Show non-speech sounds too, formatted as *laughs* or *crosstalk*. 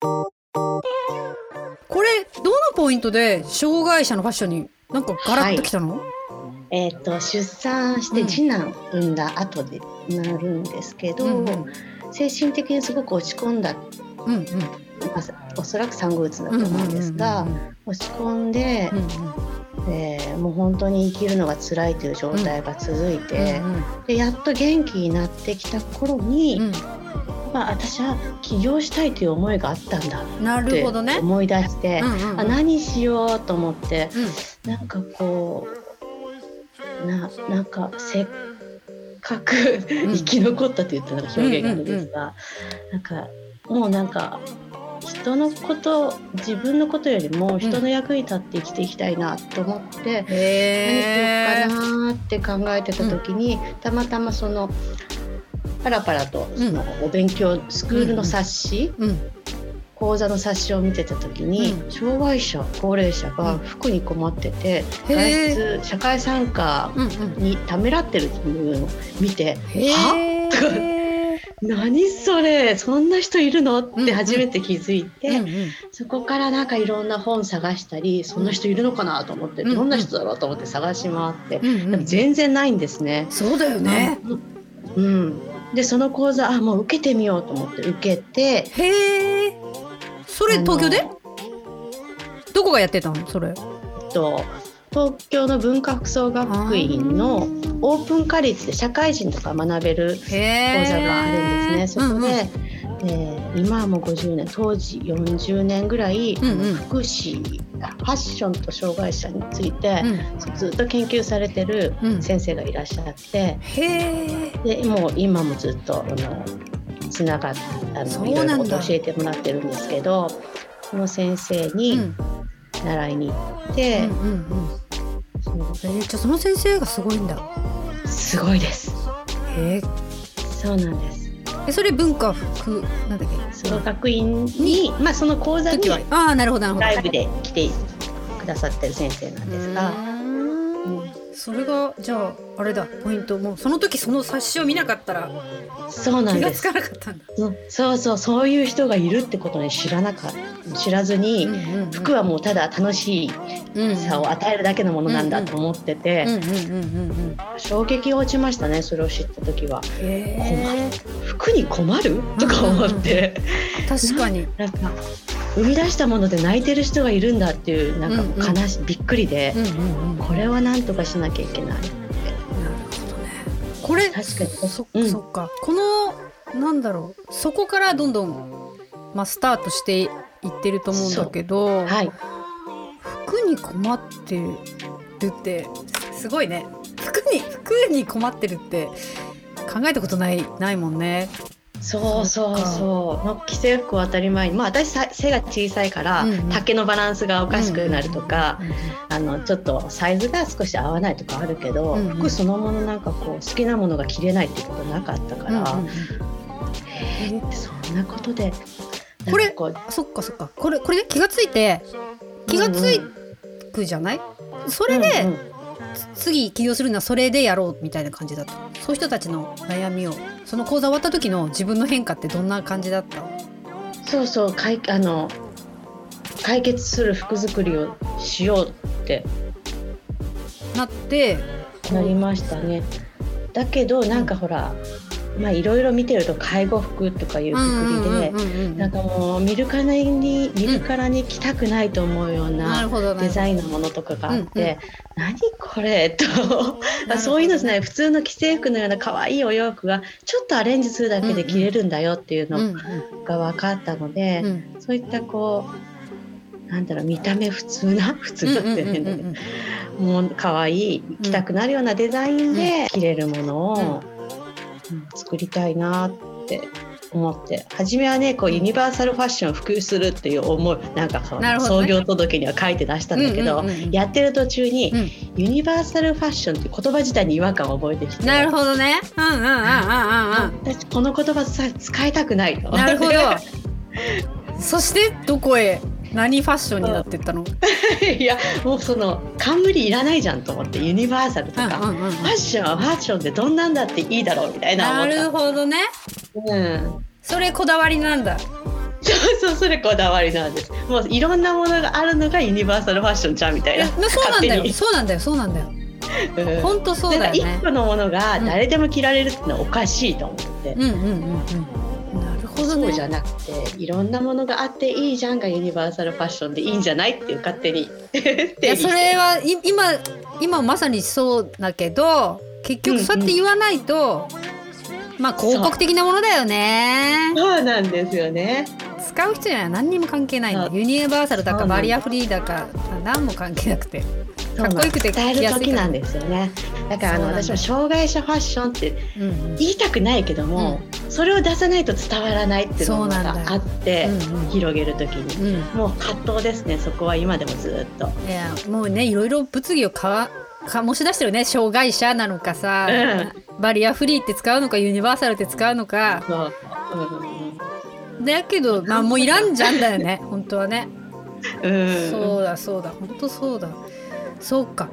これどのポイントで障害者のファッションになんかガラッときたの、えっ、と出産して次男産んだ後でなるんですけど、うんうん。精神的にすごく落ち込んだ、うんうん。まあ、おそらく産後うつだと思うんですが、落ち込んでうん、うん。えーもう本当に生きるのが辛いという状態が続いて、うん。でやっと元気になってきた頃に、うんまあ、私は起業したいという思いがあったんだうんなるほどね。思い出して、うんうんうん。あ何しようと思ってうん。なんかこうななんかせっかくん。生き残ったと言ったのが表現があるんですが、なんかもうなんか人のこと自分のことよりも人の役に立って生きていきたいなと思って、へ何しようかなって考えてた時に、たまたまそのパラパラとそのお勉強スクールの冊子、うん。講座の冊子を見てた時に、うん。障害者高齢者が服に困ってて、へー。外出社会参加うんうん。にためらってるっていうのを見て「へは？え。*laughs* 何それ？そんな人いるの?」っうんて初めて気づいて、うんうん。そこからなんかいろんな本探したりそんな人いるのかなと思って、うんどんな人だろうと思って探し回って、うんうんでも全然ないんですね。そうだよね。うん、でその講座あもう受けてみようと思って受けてへえ。それ東京で？どこがやってたの？それ？えっと東京の文化服装学院のオープンカリッジで社会人とか学べる。講座があるんですね。そこで、えー今はもう50年当時40年ぐらい、うんうん福祉ファッションと障害者について、うんずっと研究されてるうん先生がいらっしゃって、へえ。でもう今もずっとあのつながってあそうのいろ教えてもらってるんですけどその先生うにん習いに行って、うんうんうん。そうえーじゃあその先生がすごいんだ。すごいですへえ。そうなんですえそれ文化服なんだっけ？その学院に、まあ、その講座にああなるほどなるほど。ライブで来てくださってる先生なんですが、それがじゃああれだ。ポイントもうその時その冊子を見なかったらそうなんです。気がつかなかったんだ。うん。そうそう。そういう人がいるってことに知らなか知らずに、服はもうただ楽しいうん。さを与えるだけのものなんだと思ってて、うんうんうんうんうん。衝撃が落ちましたね。それを知った時は。へえ。服に困る？とか思って、確かに。なんか生み出したもので泣いてる人がいるんだっていうなんかもううんうん。悲し、びっくりでう、んうんうん。これは何とかしなきゃいけないって。なるほどね。これ確かに。そ,、うん。そっか。このなんだろう。そこからどんどんまあスタートしていってると思うんだけど、はい。服に困ってるってすごいね。服に服に困ってるって考えたことないないもんね。そうそうそう。の既製服は当たり前にまあ私さ背が小さいから、うんうん。丈のバランスがおかしくなるとか、うんうんあのちょっとサイズが少し合わないとかあるけど、うんうん。服そのものなんかこう好きなものが着れないっていうことなかったから、うんうんうんえーそんなことでこれそっかそっか。これこれで気がついて気がついくじゃない、それで、うんうん次起業するのはそれでやろうみたいな感じだった。そういう人たちの悩みをその講座終わった時の自分の変化ってどんな感じだった？そうそうかいあの解決する服作りをしようって。なってなりましたね。だけどなんかほらまあいろいろ見てると介護服とかいうくくりで、なんかもう見るからに見るからに着たくないと思うようなデザインのものとかがあって、何これと。*laughs* そういうのじゃない。普通の既製服のような可愛いお洋服がちょっとアレンジするだけで着れるんだよっていううんのが分かったので、うん。そういったこうなんだろう見た目普通な *laughs* 普通だって変だけど、もう可愛い着たくなるようなデザインで着れるものを、うん作りたいなって思って初めはねこうユニバーサルファッションを普及するっていう思いなんかそのね。創業届には書いて出したんだけど、うんうんうんうん。やってる途中に、うん。ユニバーサルファッションって言葉自体に違和感を覚えてきてなるほどね。うんうんうんうんうんうん。私この言葉さ使いたくないとなるほど。*laughs* そしてどこへ？何ファッションになってったの？*laughs* いやもうその冠いらないじゃんと思ってユニバーサルとか、うんうんうんファッションはファッションでどんなんだっていいだろうみたいななるほどね。うん。それこだわりなんだ。そうそうそれこだわりなんです。もういろんなものがあるのがユニバーサルファッションじゃんみたいな。そうなんだよ。そうなんだよそうなんだよ。うん。本当そうだよね。一個のものが誰でも着られるってのはおかしいと思って、うんうんうんうんなるほどね。そうじゃなくていろんなものがあっていいじゃんがユニバーサルファッションでいいんじゃないっていう勝手に。いやそれはい今今まさにそうだけど結局そうやって言わないと、まあ広告的なものだよね。そうなんですよね。使う人には何にも関係ないユニバーサルだかバリアフリーだか何も関係なくてかっこよくて伝える時なんですよねだからあの私も障害者ファッションってうんうん。言いたくないけども、それを出さないと伝わらないっていうのがそうなんだ。よあって、うんうん。広げる時に、うん。もう葛藤ですね。そこは今でもずっと。いやもうねいろいろ物議をかわ醸し出してるね。障害者なのかさ、バリアフリーって使うのかユニバーサルって使うのか。だけどまあもういらんじゃんだよね。本当はね、うん。そうだそうだ。本当そうだそうか。